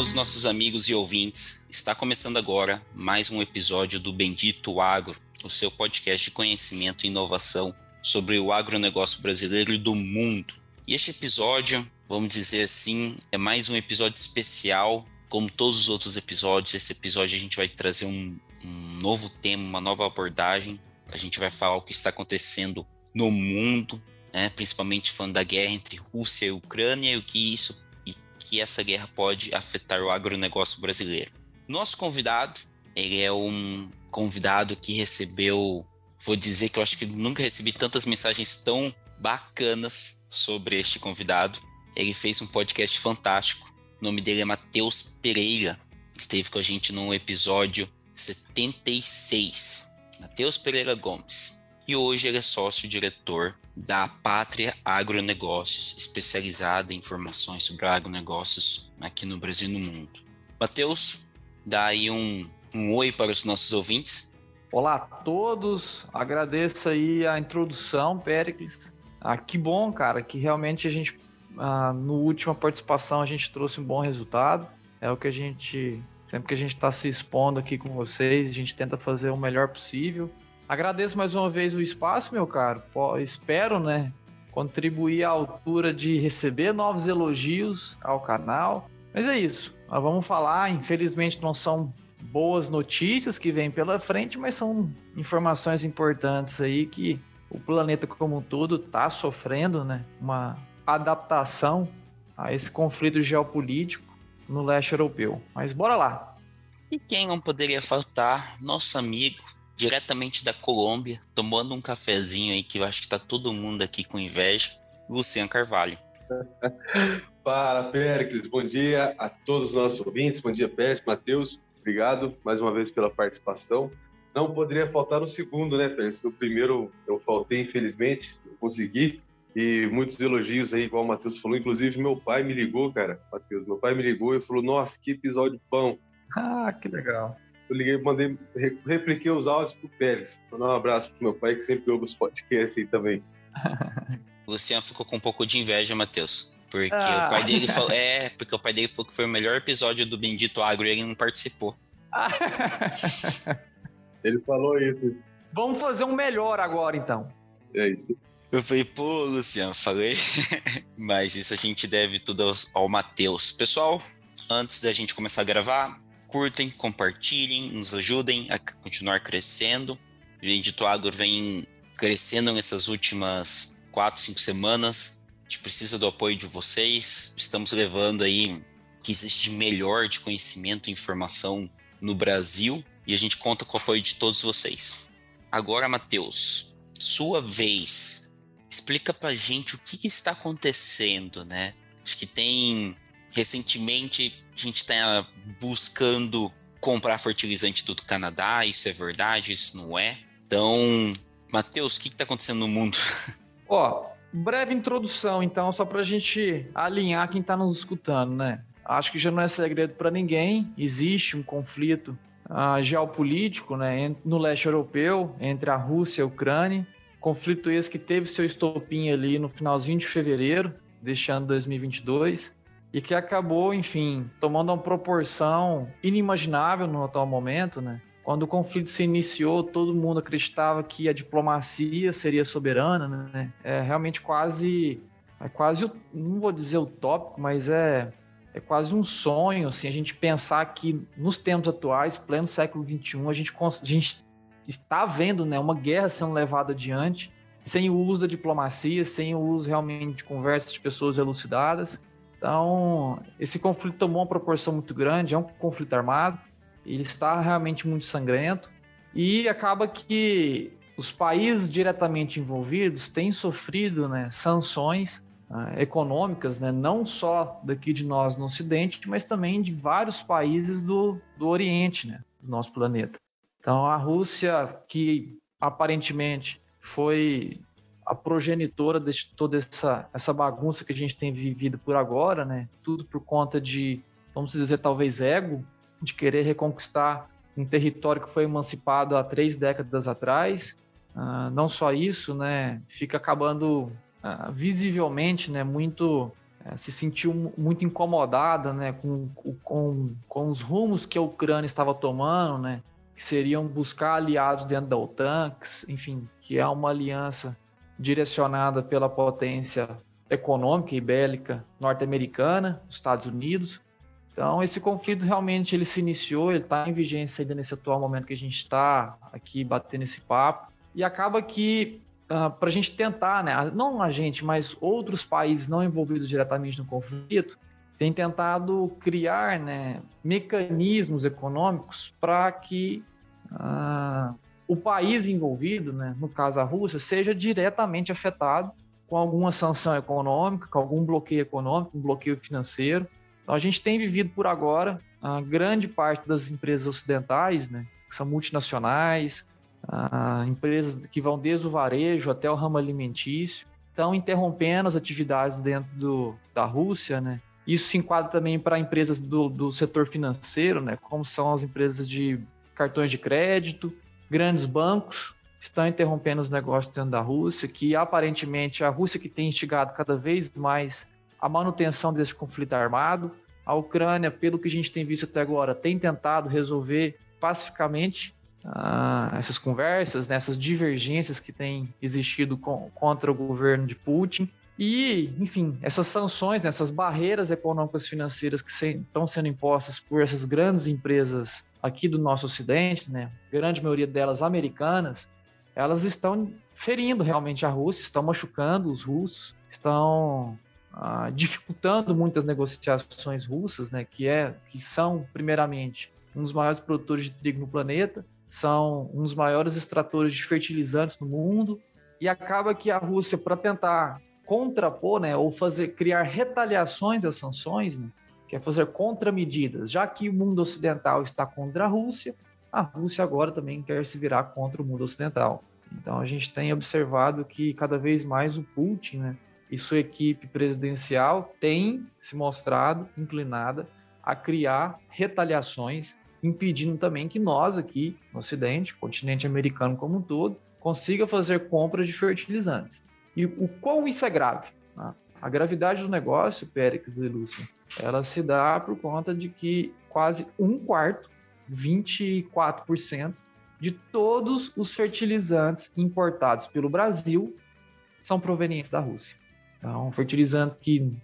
Todos os nossos amigos e ouvintes. Está começando agora mais um episódio do Bendito Agro o seu podcast de conhecimento e inovação sobre o agronegócio brasileiro e do mundo. E este episódio, vamos dizer assim, é mais um episódio especial. Como todos os outros episódios, esse episódio a gente vai trazer um, um novo tema, uma nova abordagem. A gente vai falar o que está acontecendo no mundo, né, principalmente falando da guerra entre Rússia e Ucrânia e o que isso que essa guerra pode afetar o agronegócio brasileiro. Nosso convidado, ele é um convidado que recebeu, vou dizer que eu acho que nunca recebi tantas mensagens tão bacanas sobre este convidado. Ele fez um podcast fantástico. O nome dele é Matheus Pereira. Esteve com a gente no episódio 76. Matheus Pereira Gomes. E hoje ele é sócio-diretor da Pátria Agronegócios, especializada em informações sobre agronegócios aqui no Brasil e no mundo. Matheus, dá aí um um oi para os nossos ouvintes. Olá a todos, agradeço aí a introdução, Pericles. Ah, que bom, cara, que realmente a gente, ah, no última participação, a gente trouxe um bom resultado. É o que a gente, sempre que a gente está se expondo aqui com vocês, a gente tenta fazer o melhor possível. Agradeço mais uma vez o espaço, meu caro. Pô, espero, né, contribuir à altura de receber novos elogios ao canal. Mas é isso. Nós vamos falar, infelizmente não são boas notícias que vêm pela frente, mas são informações importantes aí que o planeta como um todo está sofrendo, né? Uma adaptação a esse conflito geopolítico no leste europeu. Mas bora lá. E quem não poderia faltar? Nosso amigo, diretamente da Colômbia, tomando um cafezinho aí que eu acho que tá todo mundo aqui com inveja, Luciano Carvalho. Fala, Péricles. Bom dia a todos os nossos ouvintes. Bom dia, Péricles, Matheus. Obrigado mais uma vez pela participação. Não poderia faltar o segundo, né, Pérez? O primeiro eu faltei, infelizmente, eu consegui. E muitos elogios aí, igual o Matheus falou. Inclusive, meu pai me ligou, cara, Matheus. Meu pai me ligou e falou: Nossa, que episódio pão. Ah, que legal. Eu liguei, mandei, repliquei os áudios pro Pérez. Vou dar um abraço pro meu pai, que sempre ouve os podcasts aí também. o Luciano ficou com um pouco de inveja, Matheus. Porque ah. o pai dele falou. É, porque o pai dele falou que foi o melhor episódio do Bendito Agro e ele não participou. ele falou isso. Vamos fazer um melhor agora, então. É isso. Eu falei, pô, Luciano, falei. Mas isso a gente deve tudo ao, ao Matheus. Pessoal, antes da gente começar a gravar, curtem, compartilhem, nos ajudem a continuar crescendo. O Bendito Agro vem crescendo nessas últimas quatro, cinco semanas gente precisa do apoio de vocês. Estamos levando aí o que existe de melhor de conhecimento e informação no Brasil e a gente conta com o apoio de todos vocês. Agora, Matheus, sua vez. Explica pra gente o que, que está acontecendo, né? Acho que tem recentemente a gente está buscando comprar fertilizante do Canadá, isso é verdade, isso não é. Então, Matheus, o que está acontecendo no mundo? Ó, Breve introdução, então, só para a gente alinhar quem está nos escutando, né? Acho que já não é segredo para ninguém, existe um conflito uh, geopolítico né, no leste europeu entre a Rússia e a Ucrânia. Conflito esse que teve seu estopim ali no finalzinho de fevereiro deste ano 2022 e que acabou, enfim, tomando uma proporção inimaginável no atual momento, né? Quando o conflito se iniciou, todo mundo acreditava que a diplomacia seria soberana, né? É realmente quase, é quase, não vou dizer utópico, mas é, é quase um sonho, assim, a gente pensar que nos tempos atuais, pleno século XXI, a gente, a gente está vendo, né, uma guerra sendo levada adiante, sem o uso da diplomacia, sem o uso realmente de conversas de pessoas elucidadas. Então, esse conflito tomou uma proporção muito grande, é um conflito armado, ele está realmente muito sangrento e acaba que os países diretamente envolvidos têm sofrido né, sanções uh, econômicas, né, não só daqui de nós no Ocidente, mas também de vários países do, do Oriente, né, do nosso planeta. Então, a Rússia, que aparentemente foi a progenitora de toda essa, essa bagunça que a gente tem vivido por agora, né? Tudo por conta de, vamos dizer, talvez ego, de querer reconquistar um território que foi emancipado há três décadas atrás. Uh, não só isso, né? Fica acabando uh, visivelmente, né? Muito uh, se sentiu muito incomodada, né? Com, com, com os rumos que a Ucrânia estava tomando, né? Que seriam buscar aliados dentro da OTAN, que, enfim, que é uma aliança direcionada pela potência econômica e bélica norte-americana, Estados Unidos. Então, esse conflito realmente ele se iniciou, ele está em vigência ainda nesse atual momento que a gente está aqui batendo esse papo. E acaba que, uh, ah, para a gente tentar, né, não a gente, mas outros países não envolvidos diretamente no conflito, têm tentado criar né, mecanismos econômicos para que uh, o país envolvido, né, no caso a Rússia, seja diretamente afetado com alguma sanção econômica, com algum bloqueio econômico, um bloqueio financeiro. Então a gente tem vivido por agora a grande parte das empresas ocidentais, né, que são multinacionais, empresas que vão desde o varejo até o ramo alimentício, estão interrompendo as atividades dentro do, da Rússia, né? Isso se enquadra também para empresas do, do setor financeiro, né? Como são as empresas de cartões de crédito, grandes bancos estão interrompendo os negócios dentro da Rússia, que aparentemente a Rússia que tem instigado cada vez mais a manutenção desse conflito armado. A Ucrânia, pelo que a gente tem visto até agora, tem tentado resolver pacificamente ah, essas conversas, né, essas divergências que têm existido com, contra o governo de Putin. E, enfim, essas sanções, né, essas barreiras econômicas financeiras que se, estão sendo impostas por essas grandes empresas aqui do nosso Ocidente, né, grande maioria delas americanas, elas estão ferindo realmente a Rússia, estão machucando os russos, estão ah, dificultando muitas negociações russas, né, que, é, que são, primeiramente, um dos maiores produtores de trigo no planeta, são um dos maiores extratores de fertilizantes no mundo, e acaba que a Rússia, para tentar contrapor, né, ou fazer criar retaliações às sanções, né, que é fazer contramedidas, já que o mundo ocidental está contra a Rússia, a Rússia agora também quer se virar contra o mundo ocidental. Então a gente tem observado que cada vez mais o Putin né, e sua equipe presidencial tem se mostrado inclinada a criar retaliações impedindo também que nós aqui no Ocidente, continente americano como um todo, consiga fazer compras de fertilizantes. E o quão isso é grave? Né? A gravidade do negócio, Péricles e Lúcia, ela se dá por conta de que quase um quarto, 24%, de todos os fertilizantes importados pelo Brasil são provenientes da Rússia. Então, fertilizantes que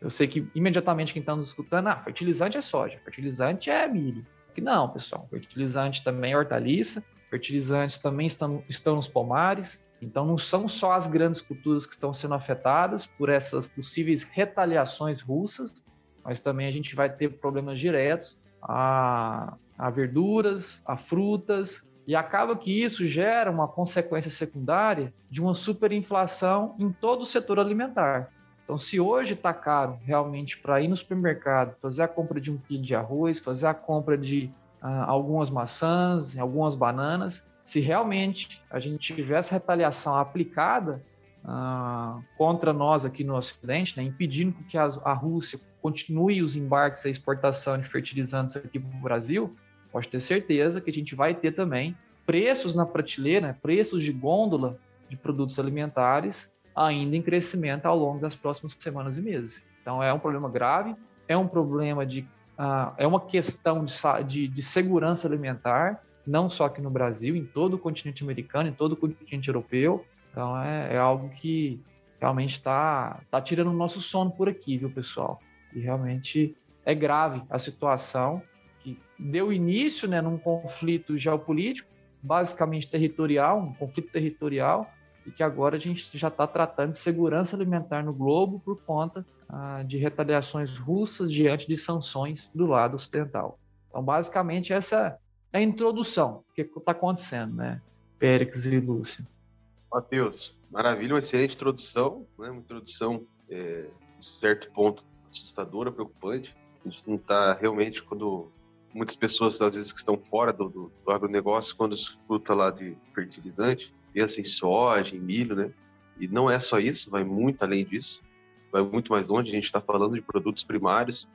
eu sei que imediatamente quem está nos escutando, ah, fertilizante é soja, fertilizante é milho, que não, pessoal. Fertilizante também é hortaliça, fertilizantes também estão, estão nos pomares. Então, não são só as grandes culturas que estão sendo afetadas por essas possíveis retaliações russas, mas também a gente vai ter problemas diretos a, a verduras, a frutas, e acaba que isso gera uma consequência secundária de uma superinflação em todo o setor alimentar. Então, se hoje está caro realmente para ir no supermercado, fazer a compra de um quilo de arroz, fazer a compra de uh, algumas maçãs, algumas bananas, se realmente a gente tivesse retaliação aplicada uh, contra nós aqui no Ocidente, né, impedindo que a, a Rússia continue os embarques e exportação de fertilizantes aqui para o Brasil, pode ter certeza que a gente vai ter também preços na prateleira, preços de gôndola de produtos alimentares ainda em crescimento ao longo das próximas semanas e meses. Então é um problema grave, é um problema de uh, é uma questão de, de, de, segurança alimentar, não só aqui no Brasil, em todo o continente americano, em todo o continente europeu. Então é, é algo que realmente está tá tirando o nosso sono por aqui, viu, pessoal? E realmente é grave a situação que deu início né, num conflito geopolítico, basicamente territorial, um conflito territorial, e que agora a gente já está tratando de segurança alimentar no globo por conta ah, de retaliações russas diante de sanções do lado ocidental. Então, basicamente, essa a introdução do que está acontecendo, né? Périx e Lúcia. Matheus, maravilha, uma excelente introdução, né? uma introdução, é, de certo ponto, assustadora, preocupante. A gente não está realmente, quando muitas pessoas, às vezes, que estão fora do, do, do agronegócio, quando escuta lá de fertilizante, pensa em soja, em milho, né? E não é só isso, vai muito além disso, vai muito mais longe. A gente está falando de produtos primários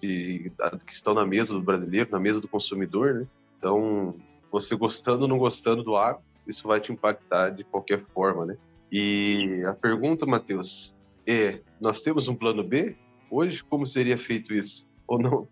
de, que estão na mesa do brasileiro, na mesa do consumidor, né? Então, você gostando ou não gostando do agro, isso vai te impactar de qualquer forma, né? E a pergunta, Matheus, é: nós temos um plano B hoje? Como seria feito isso? Ou não?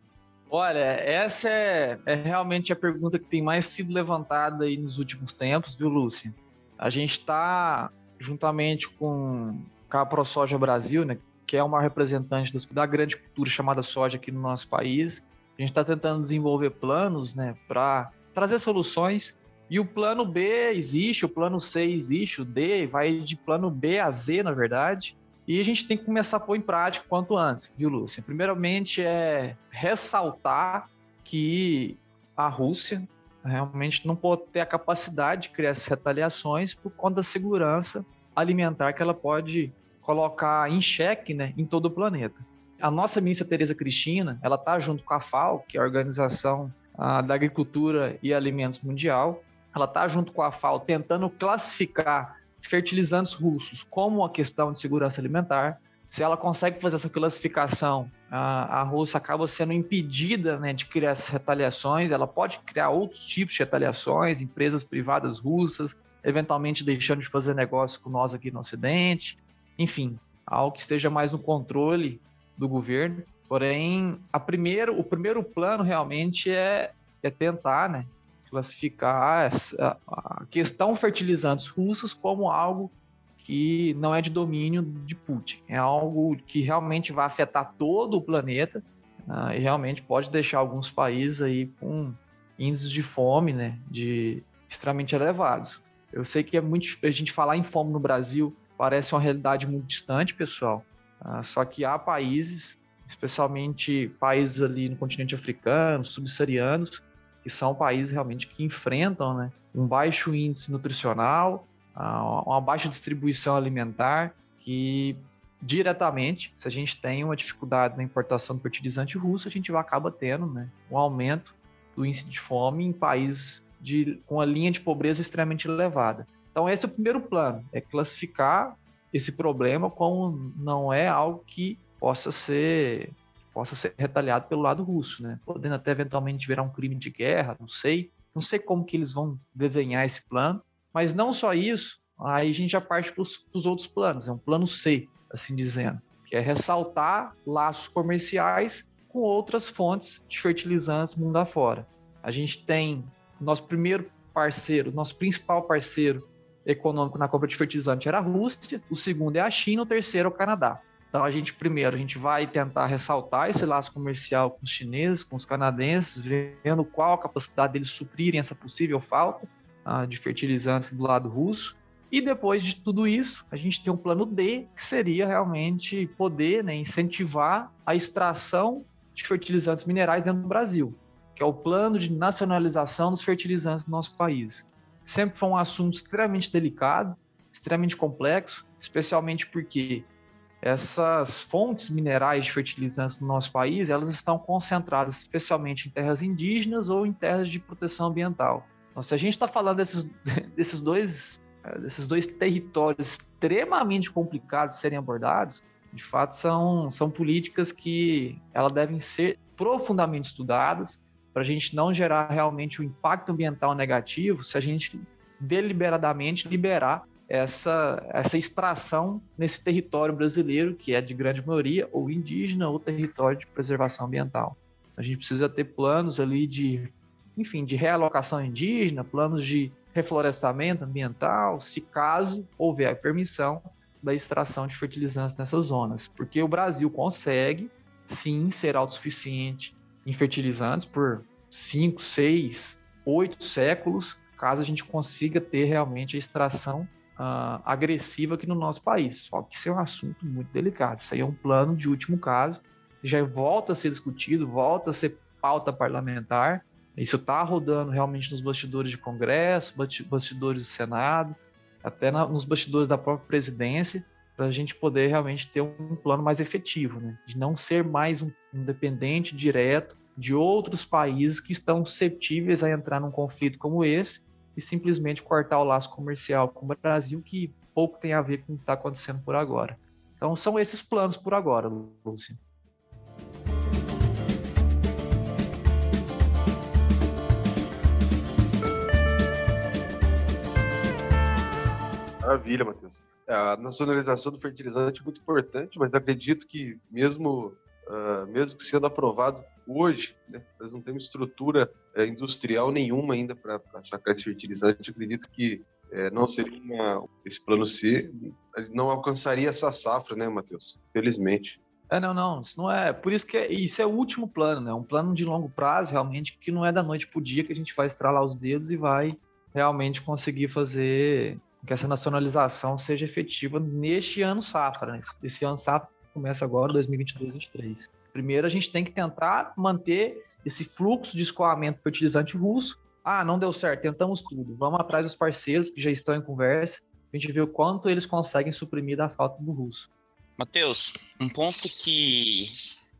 Olha, essa é, é, realmente a pergunta que tem mais sido levantada aí nos últimos tempos, viu, Lúcia? A gente está, juntamente com a ProSoja Brasil, né, que é uma representante da grande cultura chamada soja aqui no nosso país, a gente está tentando desenvolver planos né, para trazer soluções. E o plano B existe, o plano C existe, o D vai de plano B a Z, na verdade. E a gente tem que começar a pôr em prática quanto antes, viu, Lúcia? Primeiramente é ressaltar que a Rússia realmente não pode ter a capacidade de criar essas retaliações por conta da segurança alimentar que ela pode colocar em xeque né, em todo o planeta. A nossa ministra Tereza Cristina, ela está junto com a FAO, que é a Organização ah, da Agricultura e Alimentos Mundial, ela está junto com a FAO tentando classificar fertilizantes russos como uma questão de segurança alimentar. Se ela consegue fazer essa classificação, a, a Rússia acaba sendo impedida né, de criar essas retaliações. Ela pode criar outros tipos de retaliações, empresas privadas russas, eventualmente deixando de fazer negócio com nós aqui no Ocidente. Enfim, algo que esteja mais no controle do governo. Porém, a primeiro, o primeiro plano realmente é, é tentar né, classificar essa, a questão fertilizantes russos como algo que não é de domínio de Putin. É algo que realmente vai afetar todo o planeta uh, e realmente pode deixar alguns países aí com índices de fome, né, de extremamente elevados. Eu sei que é muito a gente falar em fome no Brasil parece uma realidade muito distante, pessoal. Uh, só que há países, especialmente países ali no continente africano, subsaarianos, que são países realmente que enfrentam né, um baixo índice nutricional, uma baixa distribuição alimentar, que diretamente, se a gente tem uma dificuldade na importação de fertilizante russo, a gente acaba tendo né, um aumento do índice de fome em países de, com a linha de pobreza extremamente elevada. Então, esse é o primeiro plano, é classificar esse problema como não é algo que possa ser possa ser retaliado pelo lado russo, né? Podendo até eventualmente virar um crime de guerra, não sei. Não sei como que eles vão desenhar esse plano, mas não só isso, aí a gente já parte para os outros planos, é um plano C, assim dizendo, que é ressaltar laços comerciais com outras fontes de fertilizantes mundo afora. A gente tem nosso primeiro parceiro, nosso principal parceiro econômico na compra de fertilizante era a Rússia, o segundo é a China, o terceiro é o Canadá. Então a gente primeiro a gente vai tentar ressaltar esse laço comercial com os chineses, com os canadenses, vendo qual a capacidade deles suprirem essa possível falta uh, de fertilizantes do lado russo. E depois de tudo isso, a gente tem um plano D, que seria realmente poder né, incentivar a extração de fertilizantes minerais dentro do Brasil, que é o plano de nacionalização dos fertilizantes do nosso país. Sempre foi um assunto extremamente delicado, extremamente complexo, especialmente porque essas fontes minerais de fertilizantes no nosso país, elas estão concentradas especialmente em terras indígenas ou em terras de proteção ambiental. Então, se a gente está falando desses, desses, dois, eh, desses dois territórios extremamente complicados de serem abordados, de fato são, são políticas que elas devem ser profundamente estudadas para a gente não gerar realmente o um impacto ambiental negativo se a gente deliberadamente liberar essa, essa extração nesse território brasileiro, que é de grande maioria ou indígena ou território de preservação ambiental. A gente precisa ter planos ali de, enfim, de realocação indígena, planos de reflorestamento ambiental, se caso houver a permissão da extração de fertilizantes nessas zonas, porque o Brasil consegue sim ser autossuficiente em fertilizantes por 5, 6, 8 séculos, caso a gente consiga ter realmente a extração uh, agressiva aqui no nosso país. Só que isso é um assunto muito delicado. Isso aí é um plano de último caso, já volta a ser discutido, volta a ser pauta parlamentar. Isso está rodando realmente nos bastidores de Congresso, bastidores do Senado, até na, nos bastidores da própria presidência, para a gente poder realmente ter um plano mais efetivo, né? de não ser mais um, um dependente direto de outros países que estão suscetíveis a entrar num conflito como esse e simplesmente cortar o laço comercial com o Brasil, que pouco tem a ver com o que está acontecendo por agora. Então são esses planos por agora, Lúcio. Maravilha, Matheus. A nacionalização do fertilizante é muito importante, mas acredito que mesmo, uh, mesmo que sendo aprovado hoje, né, nós não temos estrutura uh, industrial nenhuma ainda para sacar esse fertilizante. acredito que uh, não seria uma, esse plano C, não alcançaria essa safra, né, Matheus? Felizmente. É, não, não, isso não é. Por isso que é, isso é o último plano, né? Um plano de longo prazo, realmente, que não é da noite para o dia que a gente vai estralar os dedos e vai realmente conseguir fazer que essa nacionalização seja efetiva neste ano safra. Né? Esse ano safra começa agora, 2022-2023. Primeiro, a gente tem que tentar manter esse fluxo de escoamento fertilizante russo. Ah, não deu certo, tentamos tudo. Vamos atrás dos parceiros que já estão em conversa. A gente vê o quanto eles conseguem suprimir da falta do russo. Matheus, um ponto que,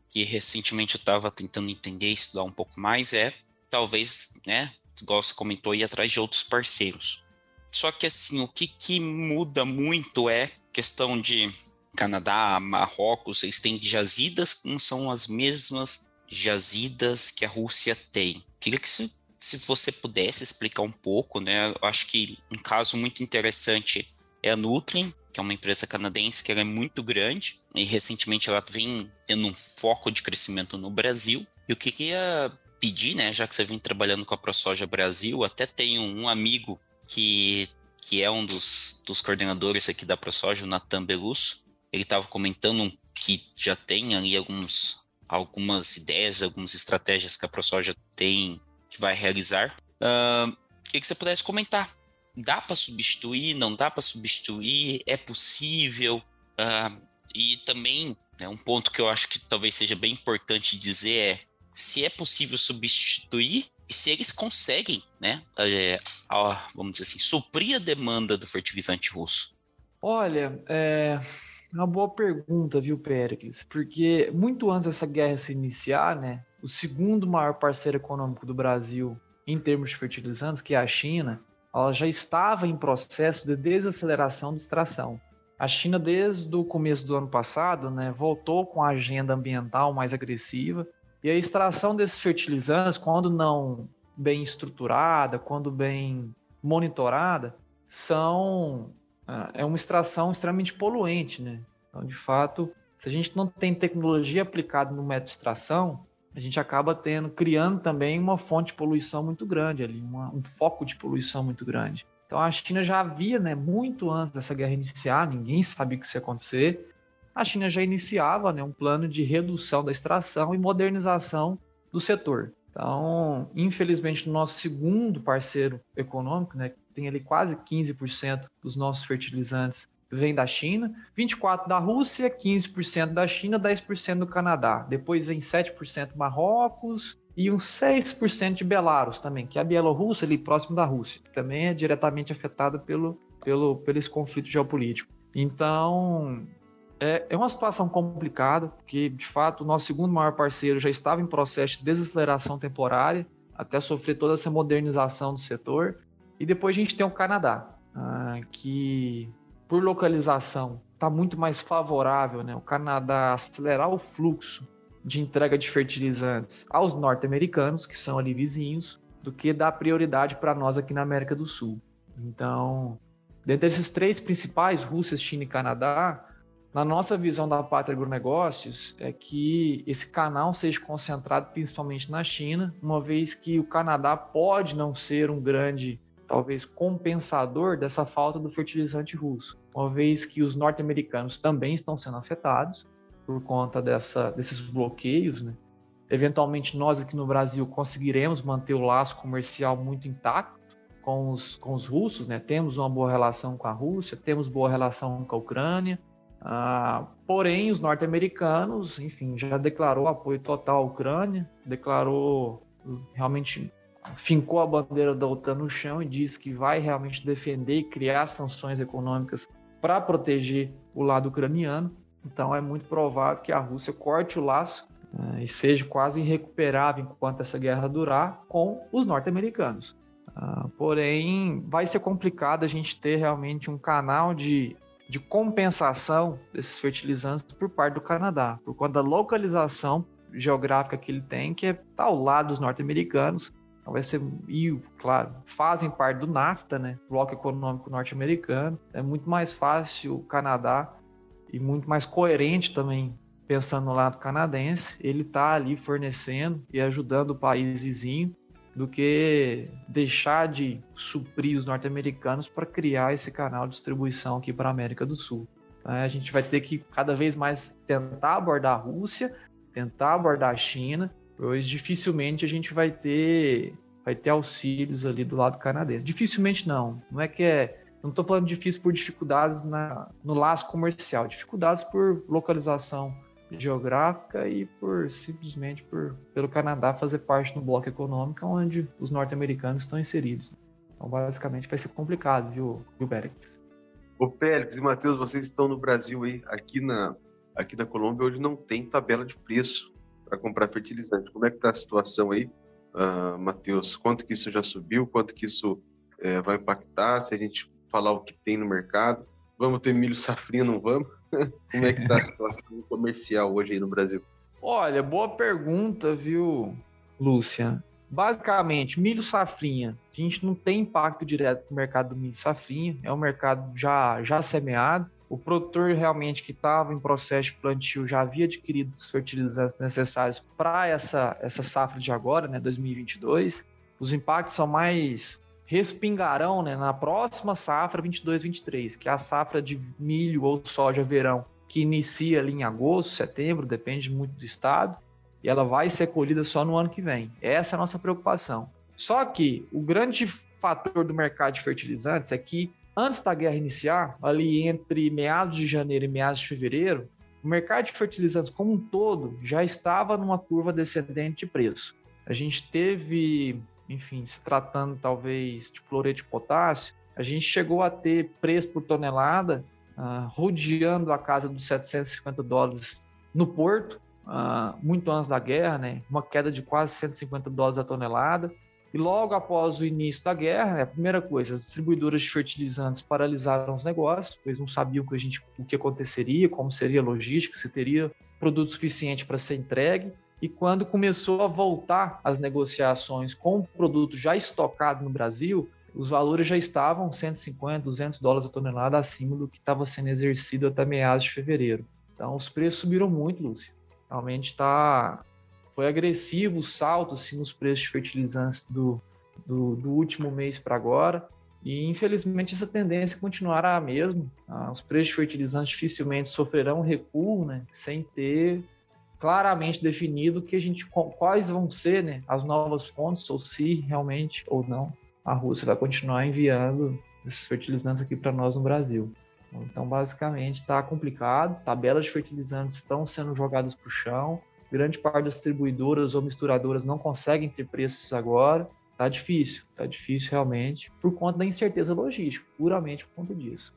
que recentemente eu estava tentando entender e estudar um pouco mais é, talvez, né, igual você comentou, ir atrás de outros parceiros. Só que assim, o que, que muda muito é questão de Canadá, Marrocos, eles têm jazidas não são as mesmas jazidas que a Rússia tem. Queria que se, se você pudesse explicar um pouco, né? Eu acho que um caso muito interessante é a Nutrien, que é uma empresa canadense que é muito grande e recentemente ela vem tendo um foco de crescimento no Brasil. E o que queria pedir, né, já que você vem trabalhando com a ProSoja Brasil, até tenho um amigo que, que é um dos, dos coordenadores aqui da ProSoja, o Natan Belusso, ele estava comentando que já tem ali alguns, algumas ideias, algumas estratégias que a ProSoja tem, que vai realizar. Uh, queria que você pudesse comentar. Dá para substituir? Não dá para substituir? É possível? Uh, e também, né, um ponto que eu acho que talvez seja bem importante dizer é se é possível substituir e se eles conseguem, né, é, vamos dizer assim, suprir a demanda do fertilizante russo? Olha, é uma boa pergunta, viu, Péricles? Porque muito antes dessa guerra se iniciar, né, o segundo maior parceiro econômico do Brasil em termos de fertilizantes, que é a China, ela já estava em processo de desaceleração de extração. A China, desde o começo do ano passado, né, voltou com a agenda ambiental mais agressiva e a extração desses fertilizantes, quando não bem estruturada, quando bem monitorada, são ah, é uma extração extremamente poluente, né? Então, de fato, se a gente não tem tecnologia aplicada no método de extração, a gente acaba tendo, criando também uma fonte de poluição muito grande ali, uma, um foco de poluição muito grande. Então a China já havia, né, muito antes dessa guerra iniciar, ninguém sabia que isso ia acontecer, a China já iniciava né, um plano de redução da extração e modernização do setor. Então, infelizmente, o nosso segundo parceiro econômico, né, tem ali quase 15% dos nossos fertilizantes vem da China, 24% da Rússia, 15% da China, 10% do Canadá. Depois vem 7% Marrocos e uns 6% de Belarus também, que é a Bielorrússia ali próximo da Rússia, também é diretamente afetada pelo, pelo, pelo esse conflito geopolítico. Então, é, é uma situação complicada, porque de fato o nosso segundo maior parceiro já estava em processo de desaceleração temporária, até sofrer toda essa modernização do setor. E depois a gente tem o Canadá, ah, que por localização está muito mais favorável, né? O Canadá acelerar o fluxo de entrega de fertilizantes aos norte-americanos, que são ali vizinhos, do que dar prioridade para nós aqui na América do Sul. Então, dentre esses três principais, Rússia, China e Canadá, na nossa visão da Pátria Agronegócios, é que esse canal seja concentrado principalmente na China, uma vez que o Canadá pode não ser um grande, talvez, compensador dessa falta do fertilizante russo, uma vez que os norte-americanos também estão sendo afetados por conta dessa, desses bloqueios, né? Eventualmente, nós aqui no Brasil conseguiremos manter o laço comercial muito intacto com os, com os russos, né? Temos uma boa relação com a Rússia, temos boa relação com a Ucrânia, ah, porém, os norte-americanos, enfim, já declarou apoio total à Ucrânia, declarou realmente fincou a bandeira da OTAN no chão e diz que vai realmente defender e criar sanções econômicas para proteger o lado ucraniano. Então é muito provável que a Rússia corte o laço uh, e seja quase irrecuperável enquanto essa guerra durar com os norte-americanos. Uh, porém, vai ser complicado a gente ter realmente um canal de, de compensação desses fertilizantes por parte do Canadá, por conta da localização geográfica que ele tem, que é ao lado dos norte-americanos. Então vai ser, e claro, fazem parte do NAFTA, né? Bloco Econômico Norte-Americano. É muito mais fácil o Canadá e muito mais coerente também, pensando no lado canadense, ele tá ali fornecendo e ajudando o país vizinho do que deixar de suprir os norte-americanos para criar esse canal de distribuição aqui para a América do Sul. A gente vai ter que cada vez mais tentar abordar a Rússia, tentar abordar a China, pois dificilmente a gente vai ter vai ter auxílios ali do lado canadense. Dificilmente não. Não é que é. Não estou falando difícil por dificuldades na, no laço comercial, dificuldades por localização geográfica e por simplesmente por pelo Canadá fazer parte do bloco econômico onde os norte-americanos estão inseridos. Então, basicamente, vai ser complicado, viu, viu Pérez? Ô, e Matheus, vocês estão no Brasil aí, aqui na, aqui na Colômbia, hoje não tem tabela de preço para comprar fertilizante. Como é que está a situação aí, uh, Matheus? Quanto que isso já subiu? Quanto que isso é, vai impactar? Se a gente falar o que tem no mercado? Vamos ter milho safrinha, não vamos? Como é que está a situação comercial hoje aí no Brasil? Olha, boa pergunta, viu, Lúcia? Basicamente, milho safrinha, a gente não tem impacto direto no mercado do milho safrinha, é um mercado já, já semeado. O produtor realmente que estava em processo de plantio já havia adquirido os fertilizantes necessários para essa, essa safra de agora, né, 2022. Os impactos são mais respingarão né, na próxima safra 22-23, que é a safra de milho ou soja verão, que inicia ali em agosto, setembro, depende muito do estado, e ela vai ser colhida só no ano que vem. Essa é a nossa preocupação. Só que o grande fator do mercado de fertilizantes é que antes da guerra iniciar, ali entre meados de janeiro e meados de fevereiro, o mercado de fertilizantes como um todo já estava numa curva descendente de preço. A gente teve enfim, se tratando talvez de cloreto de potássio, a gente chegou a ter preço por tonelada uh, rodeando a casa dos 750 dólares no porto, uh, muito antes da guerra, né? uma queda de quase 150 dólares a tonelada. E logo após o início da guerra, né, a primeira coisa, as distribuidoras de fertilizantes paralisaram os negócios, pois não sabiam que, a gente, o que aconteceria, como seria a logística, se teria produto suficiente para ser entregue. E quando começou a voltar as negociações com o produto já estocado no Brasil, os valores já estavam 150, 200 dólares a tonelada acima do que estava sendo exercido até meados de fevereiro. Então os preços subiram muito, Lúcia. Realmente tá foi agressivo o salto assim, nos preços de fertilizantes do, do, do último mês para agora. E infelizmente essa tendência continuará a mesma. Ah, os preços de fertilizantes dificilmente sofrerão recuo, né, sem ter claramente definido que a gente quais vão ser né, as novas fontes ou se realmente ou não a Rússia vai continuar enviando esses fertilizantes aqui para nós no Brasil. Então, basicamente, está complicado. Tabelas de fertilizantes estão sendo jogadas para o chão. Grande parte das distribuidoras ou misturadoras não conseguem ter preços agora. Está difícil, está difícil realmente, por conta da incerteza logística, puramente por conta disso.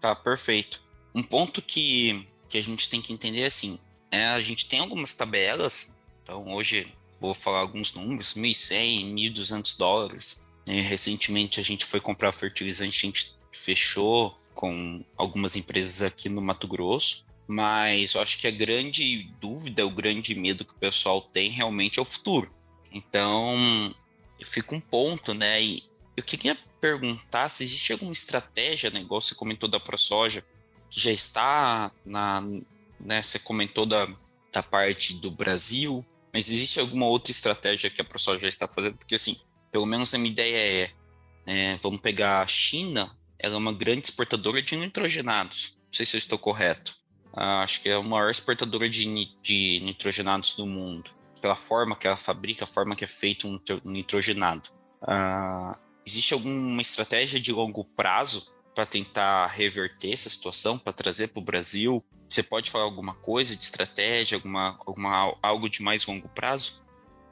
Tá, perfeito. Um ponto que, que a gente tem que entender é assim: é, a gente tem algumas tabelas, então hoje vou falar alguns números, 1.100, 1.200 dólares. E recentemente a gente foi comprar fertilizante, a gente fechou com algumas empresas aqui no Mato Grosso, mas eu acho que a grande dúvida, o grande medo que o pessoal tem realmente é o futuro. Então, eu fico um ponto, né? E eu queria perguntar se existe alguma estratégia, né, igual você comentou da ProSoja, que já está na, né? Você comentou da, da parte do Brasil, mas existe alguma outra estratégia que a ProSoja já está fazendo? Porque, assim, pelo menos a minha ideia é, é, vamos pegar a China, ela é uma grande exportadora de nitrogenados. Não sei se eu estou correto. Ah, acho que é a maior exportadora de, de nitrogenados do mundo. Pela forma que ela fabrica, a forma que é feito um nitrogenado. Ah, existe alguma estratégia de longo prazo para tentar reverter essa situação, para trazer para o Brasil você pode falar alguma coisa de estratégia, alguma, alguma, algo de mais longo prazo?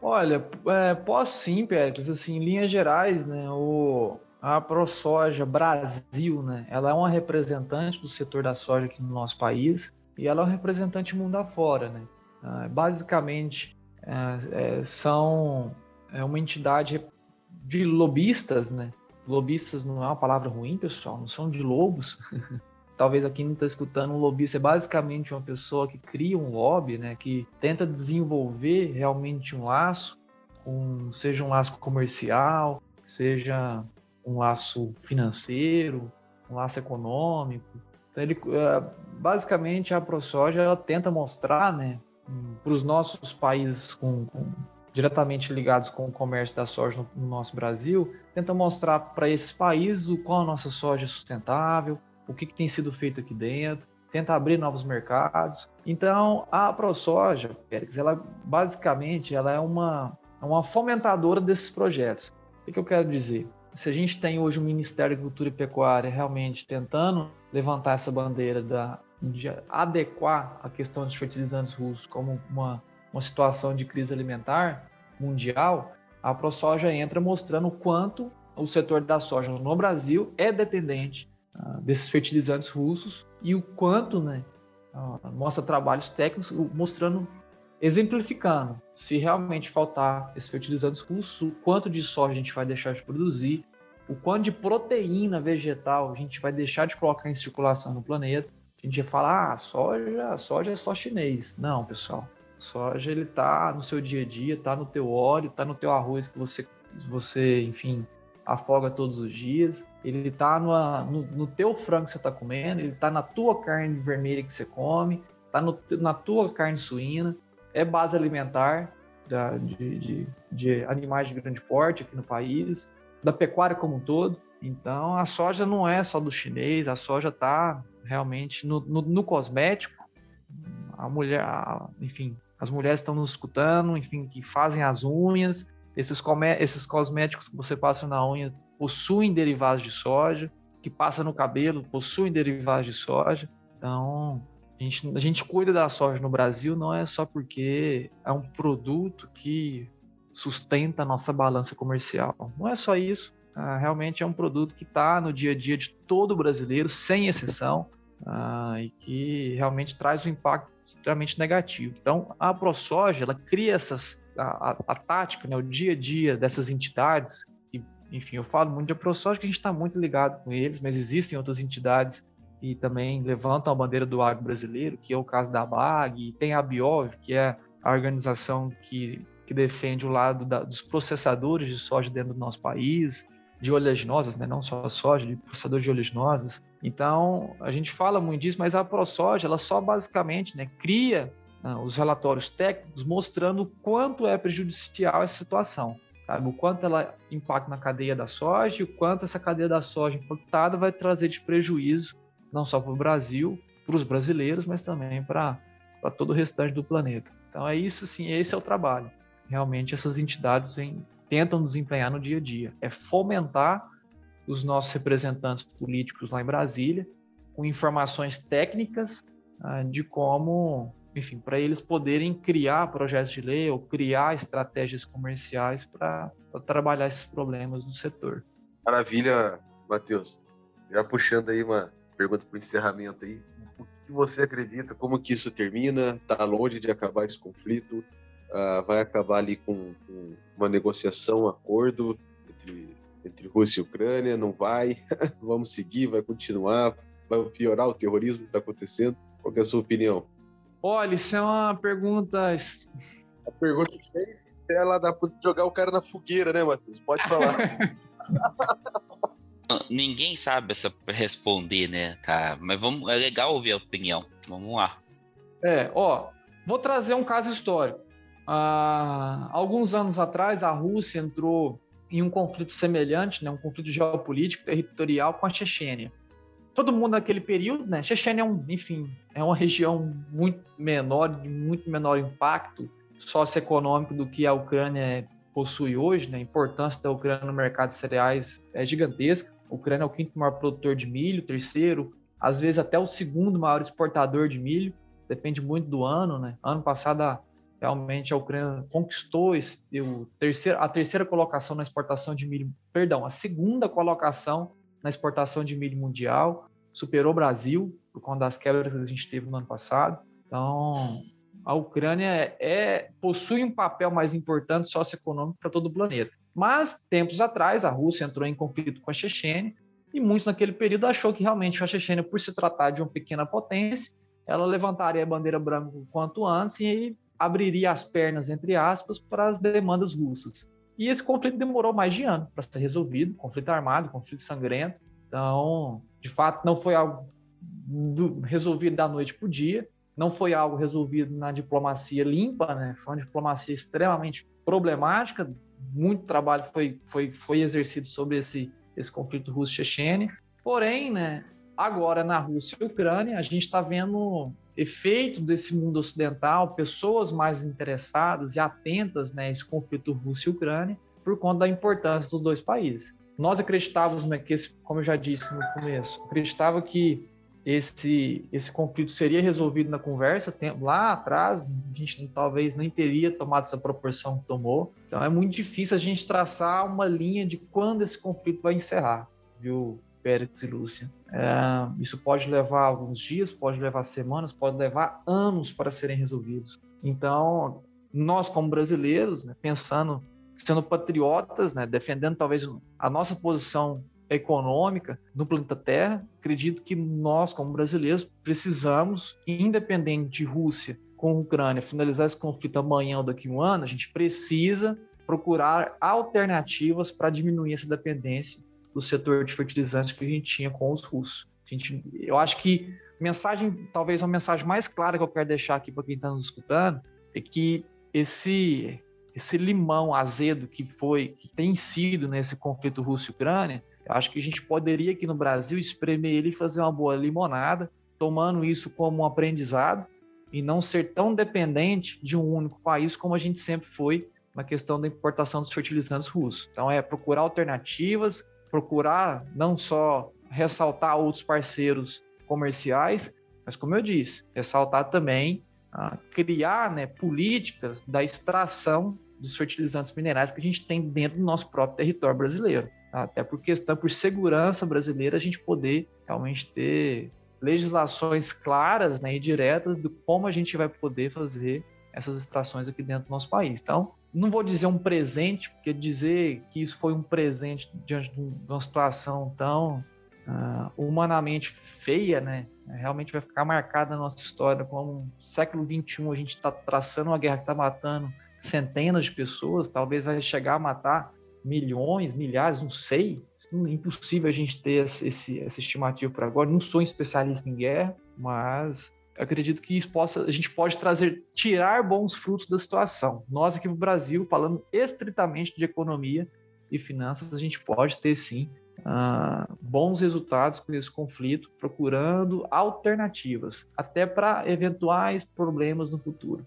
Olha, é, posso sim, Péricles. Assim, em linhas gerais, né, o, a ProSoja Brasil, né, ela é uma representante do setor da soja aqui no nosso país e ela é uma representante mundo afora. Né? Ah, basicamente, é, é, são é uma entidade de lobistas, né? Lobistas não é uma palavra ruim, pessoal, não são de lobos. Talvez aqui não está escutando, um lobista é basicamente uma pessoa que cria um lobby, né? Que tenta desenvolver realmente um laço, um, seja um laço comercial, seja um laço financeiro, um laço econômico. Então, ele, é, basicamente, a ProSoja ela tenta mostrar né, para os nossos países com, com, diretamente ligados com o comércio da soja no, no nosso Brasil, tenta mostrar para esses países o qual a nossa soja é sustentável, o que, que tem sido feito aqui dentro, tenta abrir novos mercados. Então, a ProSoja, Félix, ela basicamente ela é uma, uma fomentadora desses projetos. O que eu quero dizer? Se a gente tem hoje o Ministério da Agricultura e Pecuária realmente tentando levantar essa bandeira da, de adequar a questão dos fertilizantes russos como uma, uma situação de crise alimentar mundial, a ProSoja entra mostrando o quanto o setor da soja no Brasil é dependente uh, desses fertilizantes russos e o quanto, né, mostra trabalhos técnicos mostrando exemplificando, se realmente faltar esses fertilizantes russos, o quanto de soja a gente vai deixar de produzir, o quanto de proteína vegetal a gente vai deixar de colocar em circulação no planeta. A gente ia falar, ah, soja, soja é só chinês. Não, pessoal. Soja ele tá no seu dia a dia, tá no teu óleo, tá no teu arroz que você, você enfim, afoga todos os dias. Ele tá no, no, teu frango que você tá comendo, ele tá na tua carne vermelha que você come, tá no, na tua carne suína é base alimentar da, de, de, de, animais de grande porte aqui no país, da pecuária como um todo. Então, a soja não é só do chinês, a soja está realmente no, no, no, cosmético. A mulher, a, enfim, as mulheres estão nos escutando, enfim, que fazem as unhas. Esses, esses cosméticos que você passa na unha possuem derivados de soja, que passa no cabelo possuem derivados de soja. Então, a gente, a gente cuida da soja no Brasil não é só porque é um produto que sustenta a nossa balança comercial. Não é só isso. Ah, realmente é um produto que está no dia a dia de todo brasileiro, sem exceção, ah, e que realmente traz um impacto extremamente negativo. Então, a ProSoja, ela cria essas, a, a, a tática, né, o dia a dia dessas entidades, e, enfim, eu falo muito de ProSoja que a gente está muito ligado com eles, mas existem outras entidades e também levantam a bandeira do agro brasileiro, que é o caso da BAG, tem a Biov, que é a organização que, que defende o lado da, dos processadores de soja dentro do nosso país, de oleaginosas, né? não só soja, de processadores de oleaginosas. Então, a gente fala muito disso, mas a ProSoja, ela só basicamente né, cria né, os relatórios técnicos mostrando quanto é prejudicial essa situação. Sabe? O quanto ela impacta na cadeia da soja e o quanto essa cadeia da soja impactada vai trazer de prejuízo não só para o Brasil, para os brasileiros, mas também para todo o restante do planeta. Então é isso, sim, esse é o trabalho. Realmente essas entidades tentam desempenhar no dia a dia. É fomentar os nossos representantes políticos lá em Brasília com informações técnicas ah, de como, enfim, para eles poderem criar projetos de lei ou criar estratégias comerciais para trabalhar esses problemas no setor. Maravilha, Matheus. Já puxando aí uma, pergunta para o encerramento aí. O que você acredita? Como que isso termina? Está longe de acabar esse conflito? Uh, vai acabar ali com, com, uma negociação, um acordo entre, entre Rússia e Ucrânia? Não vai? Vamos seguir? Vai continuar? Vai piorar o terrorismo que está acontecendo? Qual é a sua opinião? Olha, isso é uma pergunta. A pergunta que ela dá para jogar o cara na fogueira, né, Matheus? Pode falar. Ninguém sabe essa responder, né, cara? Mas vamos, é legal ouvir a opinião. Vamos lá. É, ó, vou trazer um caso histórico. Ah, alguns anos atrás, a Rússia entrou em um conflito semelhante, né, um conflito geopolítico territorial com a Chechênia. Todo mundo naquele período, né? Chechênia é um, enfim, é uma região muito menor, de muito menor impacto socioeconômico do que a Ucrânia possui hoje, né? A importância da Ucrânia no mercado de cereais é gigantesca. A Ucrânia é o quinto maior produtor de milho, terceiro, às vezes até o segundo maior exportador de milho, depende muito do ano, né? Ano passado, realmente, a Ucrânia conquistou esse, o terceiro, a terceira colocação na exportação de milho, perdão, a segunda colocação na exportação de milho mundial, superou o Brasil, por conta das quebras que a gente teve no ano passado. Então, a Ucrânia é, possui um papel mais importante socioeconômico para todo o planeta. Mas, tempos atrás, a Rússia entrou em conflito com a Chechênia, e muitos naquele período achou que realmente a Chechênia, por se tratar de uma pequena potência, ela levantaria a bandeira branca o quanto antes e abriria as pernas, entre aspas, para as demandas russas. E esse conflito demorou mais de ano para ser resolvido, conflito armado, conflito sangrento. Então, de fato, não foi algo do, resolvido da noite para o dia, não foi algo resolvido na diplomacia limpa, né? Foi uma diplomacia extremamente problemática, muito trabalho foi, foi, foi exercido sobre esse, esse conflito russo-chechene. Porém, né, agora na Rússia e Ucrânia, a gente está vendo efeito desse mundo ocidental, pessoas mais interessadas e atentas né, a esse conflito Rússia e Ucrânia, por conta da importância dos dois países. Nós acreditávamos né, que, esse, como eu já disse no começo, acreditava que esse, esse conflito seria resolvido na conversa. lá atrás, a gente talvez nem teria tomado essa proporção que tomou. Então é muito difícil a gente traçar uma linha de quando esse conflito vai encerrar, viu, Pérez e Lúcia? É, isso pode levar alguns dias, pode levar semanas, pode levar anos para serem resolvidos. Então, nós como brasileiros, né, pensando, sendo patriotas, né, defendendo talvez a nossa posição econômica no planeta Terra, acredito que nós, como brasileiros, precisamos, independente de Rússia com Ucrânia, finalizar esse conflito amanhã ou daqui a um ano, a gente precisa procurar alternativas para diminuir essa dependência do setor de fertilizantes que a gente tinha com os russos. A gente, eu acho que mensagem, talvez a mensagem mais clara que eu quero deixar aqui para quem está nos escutando é que esse esse limão azedo que foi, que tem sido nesse conflito Rússia-Ucrânia, eu acho que a gente poderia aqui no Brasil espremer ele e fazer uma boa limonada, tomando isso como um aprendizado e não ser tão dependente de um único país como a gente sempre foi na questão da importação dos fertilizantes russos. Então é procurar alternativas, procurar não só ressaltar outros parceiros comerciais, mas como eu disse, ressaltar também ah, criar né, políticas da extração dos fertilizantes minerais que a gente tem dentro do nosso próprio território brasileiro. Até por questão, por segurança brasileira, a gente poder realmente ter legislações claras né, e diretas de como a gente vai poder fazer essas extrações aqui dentro do nosso país. Então, não vou dizer um presente, porque dizer que isso foi um presente diante de uma situação tão uh, humanamente feia, né? Realmente vai ficar marcada na nossa história como século XXI a gente está traçando uma guerra que está matando centenas de pessoas, talvez vai chegar a matar milhões, milhares, não sei. É impossível a gente ter esse, essa estimativa por agora. Não sou um especialista em guerra, mas acredito que isso possa, a gente pode trazer, tirar bons frutos da situação. Nós aqui no Brasil, falando estritamente de economia e finanças, a gente pode ter sim uh, bons resultados com esse conflito, procurando alternativas, até para eventuais problemas no futuro.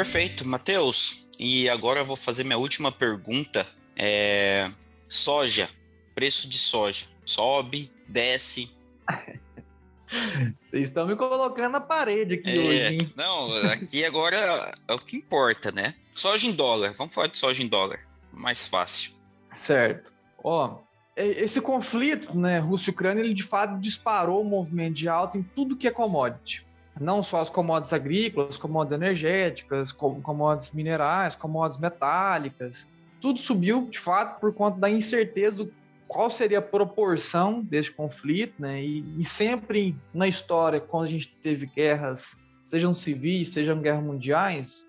Perfeito, Matheus. E agora eu vou fazer minha última pergunta. É... Soja, preço de soja, sobe, desce? Vocês estão me colocando na parede aqui é, hoje, hein? Não, aqui agora é o que importa, né? Soja em dólar, vamos falar de soja em dólar, mais fácil. Certo. Ó, esse conflito, né, Rússia-Ucrânia, ele de fato disparou o movimento de alta em tudo que é commodity não só as commodities agrícolas, commodities energéticas, commodities minerais, commodities metálicas. Tudo subiu, de fato, por conta da incerteza do qual seria a proporção desse conflito, né? E, e sempre na história, quando a gente teve guerras, sejam civis, sejam guerras mundiais,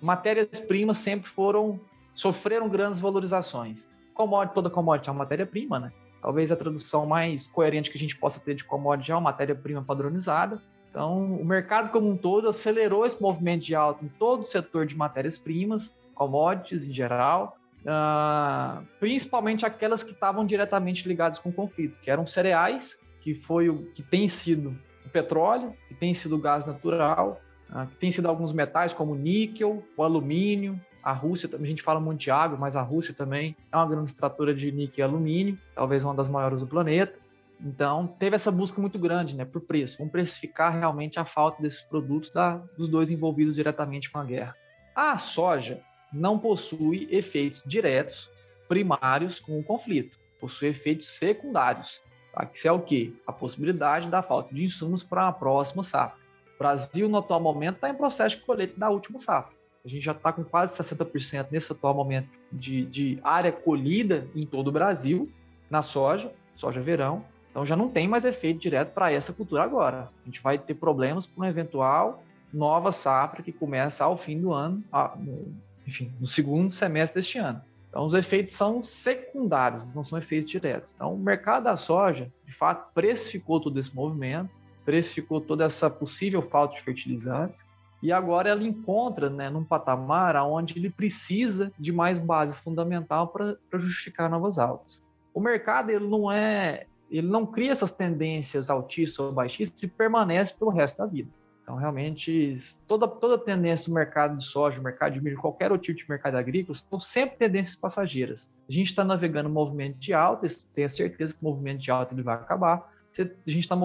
matérias-primas sempre foram sofreram grandes valorizações. Commodity, toda commodity é uma matéria-prima, né? Talvez a tradução mais coerente que a gente possa ter de commodity é uma matéria-prima padronizada. Então, o mercado como um todo acelerou esse movimento de alta em todo o setor de matérias-primas, commodities em geral, uh, principalmente aquelas que estavam diretamente ligadas com o conflito, que eram cereais, que foi o que tem sido o petróleo, que tem sido o gás natural, uh, que tem sido alguns metais como o níquel, o alumínio, a Rússia, a gente fala muito de água, mas a Rússia também é uma grande extratora de níquel e alumínio, talvez uma das maiores do planeta. Então, teve essa busca muito grande né, por preço. Vamos precificar realmente a falta desses produtos da, dos dois envolvidos diretamente com a guerra. A soja não possui efeitos diretos primários com o conflito. possui efeitos secundários. Tá? Que é o quê? A possibilidade da falta de insumos para a próxima safra. O Brasil, no atual momento, está em processo de colheita da última safra. A gente já está com quase 60% nesse atual momento de, de área colhida em todo o Brasil, na soja, soja verão. Então já não tem mais efeito direto para essa cultura agora. A gente vai ter problemas com uma eventual nova safra que começa ao fim do ano, enfim, no segundo semestre deste ano. Então, os efeitos são secundários, não são efeitos diretos. Então, o mercado da soja, de fato, precificou todo esse movimento, precificou toda essa possível falta de fertilizantes, e agora ela encontra né, num patamar onde ele precisa de mais base fundamental para justificar novas altas. O mercado ele não é, ele não cria essas tendências altistas ou baixistas e permanece pelo resto da vida. Então, realmente, toda, toda tendência do mercado de soja, mercado de milho, qualquer outro tipo de mercado agrícola, são sempre tendências passageiras. A gente está navegando um movimento de alta, tenha certeza que o movimento de alta ele vai acabar. Se a gente está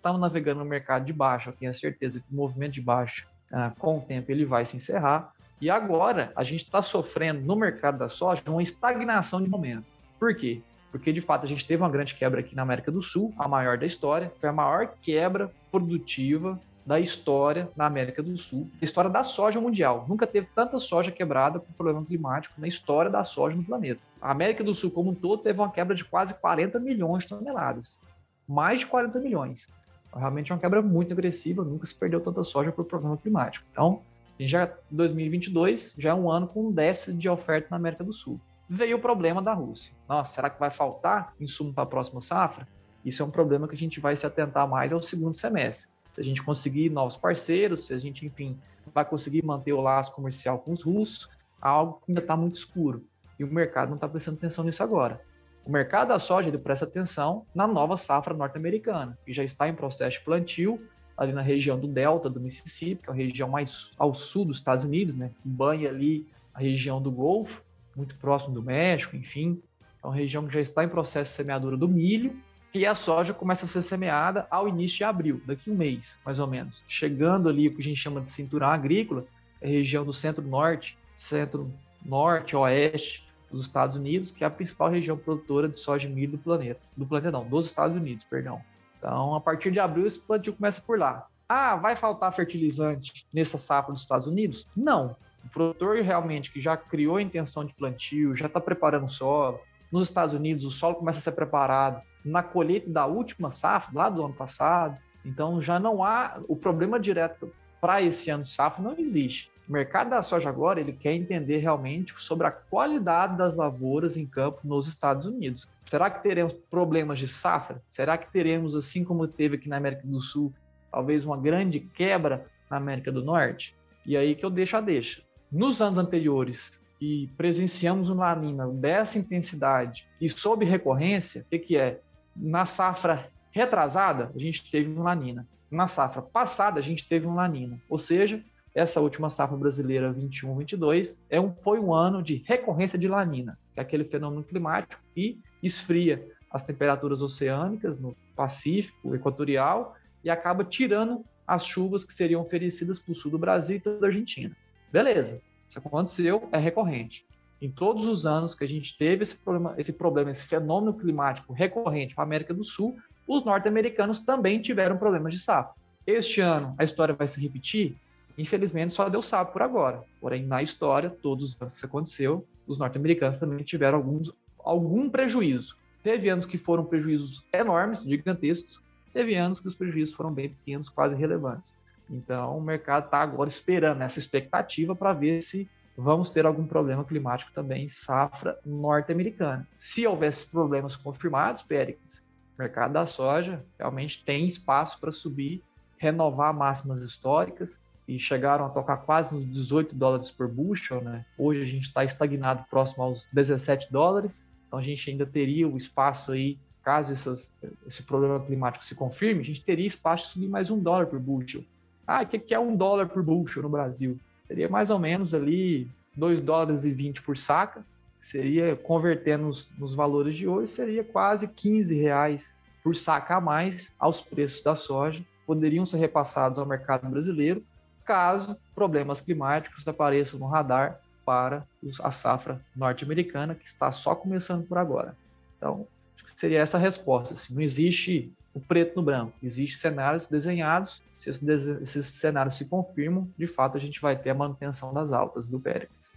tá navegando no mercado de baixa, tenha certeza que o movimento de baixa, ah, com o tempo, ele vai se encerrar. E agora, a gente está sofrendo no mercado da soja uma estagnação de momento. Por quê? Porque, de fato, a gente teve uma grande quebra aqui na América do Sul, a maior da história. Foi a maior quebra produtiva da história na América do Sul, a história da soja mundial. Nunca teve tanta soja quebrada por problema climático na história da soja no planeta. A América do Sul como um todo teve uma quebra de quase 40 milhões de toneladas. Mais de 40 milhões. Realmente é uma quebra muito agressiva, nunca se perdeu tanta soja por problema climático. Então, já 2022 já é um ano com um déficit de oferta na América do Sul. Veio o problema da Rússia. Nossa, será que vai faltar insumo para a próxima safra? Isso é um problema que a gente vai se atentar mais ao segundo semestre se a gente conseguir novos parceiros, se a gente, enfim, vai conseguir manter o laço comercial com os russos, algo que ainda está muito escuro. E o mercado não está prestando atenção nisso agora. O mercado da soja ele presta atenção na nova safra norte-americana, que já está em processo de plantio ali na região do Delta do Mississippi, que é a região mais ao sul dos Estados Unidos, né? Banha ali a região do Golfo, muito próximo do México, enfim. É uma região que já está em processo de semeadura do milho e a soja começa a ser semeada ao início de abril, daqui um mês, mais ou menos. Chegando ali o que a gente chama de cinturão agrícola, é a região do centro-norte, centro-norte, oeste dos Estados Unidos, que é a principal região produtora de soja e milho do planeta. Do planeta não, dos Estados Unidos, perdão. Então, a partir de abril, esse plantio começa por lá. Ah, vai faltar fertilizante nessa safra dos Estados Unidos? Não. O produtor realmente que já criou a intenção de plantio, já está preparando o solo. Nos Estados Unidos, o solo começa a ser preparado na colheita da última safra, lá do ano passado. Então já não há o problema direto para esse ano de safra não existe. O mercado da soja agora ele quer entender realmente sobre a qualidade das lavouras em campo nos Estados Unidos. Será que teremos problemas de safra? Será que teremos, assim como teve aqui na América do Sul, talvez uma grande quebra na América do Norte? E aí que eu deixo a deixa. Nos anos anteriores, e presenciamos um Lanina dessa intensidade e sob recorrência, o que, que é? Na safra retrasada, a gente teve um Lanina. Na safra passada, a gente teve um Lanina. Ou seja, essa última safra brasileira 21-22 é um, foi um ano de recorrência de Lanina, que é aquele fenômeno climático que esfria as temperaturas oceânicas no Pacífico Equatorial e acaba tirando as chuvas que seriam oferecidas para o sul do Brasil e toda a Argentina. Beleza. Isso aconteceu, é recorrente em todos os anos que a gente teve esse problema, esse problema, esse fenômeno climático recorrente para a América do Sul, os norte-americanos também tiveram problemas de safra. Este ano a história vai se repetir? Infelizmente só deu sapo por agora. Porém, na história, todos os anos que isso aconteceu, os norte-americanos também tiveram alguns, algum prejuízo. Teve anos que foram prejuízos enormes, gigantescos, teve anos que os prejuízos foram bem pequenos, quase irrelevantes. Então, o mercado está agora esperando essa expectativa para ver se vamos ter algum problema climático também em safra norte-americana. Se houvesse problemas confirmados, Péricles, o mercado da soja realmente tem espaço para subir, renovar máximas históricas e chegaram a tocar quase nos 18 dólares por bushel, né? Hoje a gente está estagnado próximo aos 17 dólares, então a gente ainda teria o espaço aí, caso essas, esse problema climático se confirme, a gente teria espaço de subir mais um dólar por bushel. Ah, o que é um dólar por bushel no Brasil? seria mais ou menos ali 2 dólares e 20 por saca, seria, convertendo nos, nos, valores de hoje, seria quase 15 reais por saca a mais aos preços da soja, poderiam ser repassados ao mercado brasileiro, caso problemas climáticos apareçam no radar para a safra norte-americana, que está só começando por agora. Então, acho que seria essa a resposta. Assim, não existe o preto no branco, existem cenários desenhados. Se esses, esses cenários se confirmam, de fato a gente vai ter a manutenção das altas do Péricles.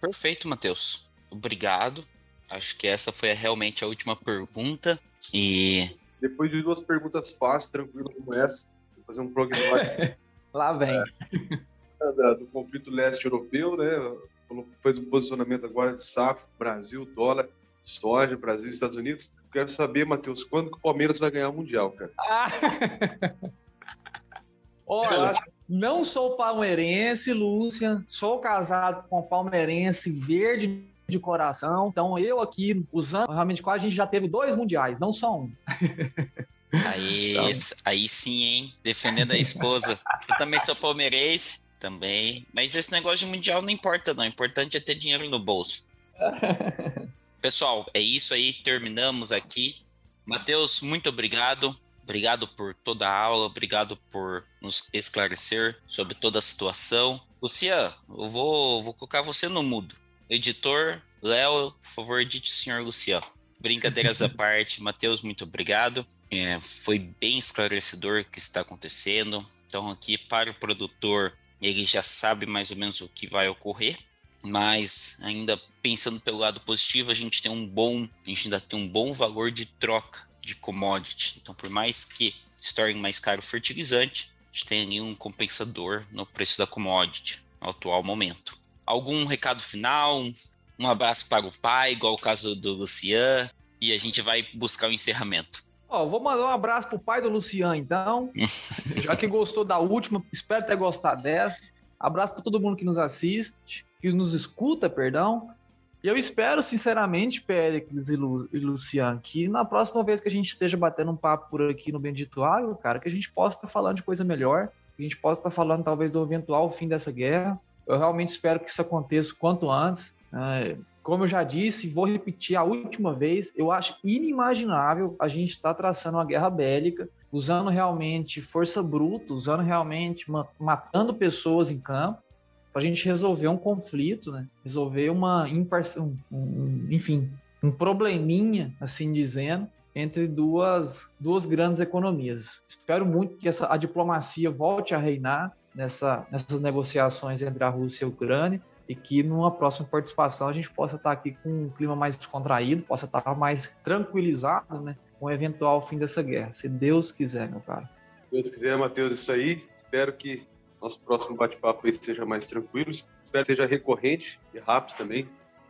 Perfeito, Matheus. Obrigado. Acho que essa foi realmente a última pergunta. E. Depois de duas perguntas fáceis, tranquilas como essa, vou fazer um prognóstico. Lá vem. É, do conflito leste europeu, né? Fez um posicionamento agora de safra, Brasil, dólar, soja, Brasil e Estados Unidos. Quero saber, Matheus, quando que o Palmeiras vai ganhar o Mundial, cara? Ah. Olha, não sou palmeirense, Lúcia, sou casado com palmeirense verde de coração. Então, eu aqui, usando realmente quase, a gente já teve dois mundiais, não só um. Aí, então... aí sim, hein? Defendendo a esposa. Eu também sou palmeirense, também. Mas esse negócio de mundial não importa, não. O importante é ter dinheiro no bolso. Pessoal, é isso aí. Terminamos aqui. Matheus, muito obrigado. Obrigado por toda a aula, obrigado por nos esclarecer sobre toda a situação. Lucian, eu vou, vou colocar você no mudo. Editor, Léo, por favor, edite o senhor Lucian. Brincadeiras à parte, Matheus, muito obrigado. É, foi bem esclarecedor o que está acontecendo. Então, aqui para o produtor, ele já sabe mais ou menos o que vai ocorrer, mas ainda pensando pelo lado positivo, a gente tem um bom, a gente ainda tem um bom valor de troca de commodity. Então, por mais que se torne mais caro o fertilizante, a gente tem ali um compensador no preço da commodity no atual momento. Algum recado final? Um abraço para o pai, igual o caso do Lucian, e a gente vai buscar o encerramento. Ó, vou mandar um abraço pro pai do Lucian, então. Já que gostou da última, espero ter gostado dessa. Abraço para todo mundo que nos assiste, que nos escuta, perdão. E eu espero, sinceramente, Péricles e, Lu, e Luciano, que na próxima vez que a gente esteja batendo um papo por aqui no Bendito Água, cara, que a gente possa estar falando de coisa melhor, que a gente possa estar falando talvez do eventual fim dessa guerra. Eu realmente espero que isso aconteça quanto antes. É, como eu já disse, vou repetir a última vez, eu acho inimaginável a gente estar traçando uma guerra bélica, usando realmente força bruta, usando realmente matando pessoas em campo, para a gente resolver um conflito, né? Resolver uma um, um, enfim, um probleminha, assim dizendo, entre duas, duas grandes economias. Espero muito que essa, a diplomacia volte a reinar nessa, nessas negociações entre a Rússia e a Ucrânia e que numa próxima participação a gente possa estar aqui com um clima mais descontraído, possa estar mais tranquilizado, né, com o eventual fim dessa guerra, se Deus quiser, meu cara. Deus quiser, Matheus, isso aí. Espero que nosso próximo bate-papo seja mais tranquilo. Espero que seja recorrente e rápido também.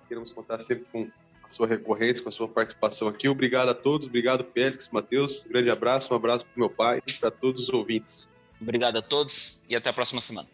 Queremos contar sempre com a sua recorrência, com a sua participação aqui. Obrigado a todos, obrigado Félix, Matheus. Um grande abraço, um abraço para meu pai e para todos os ouvintes. Obrigado a todos e até a próxima semana.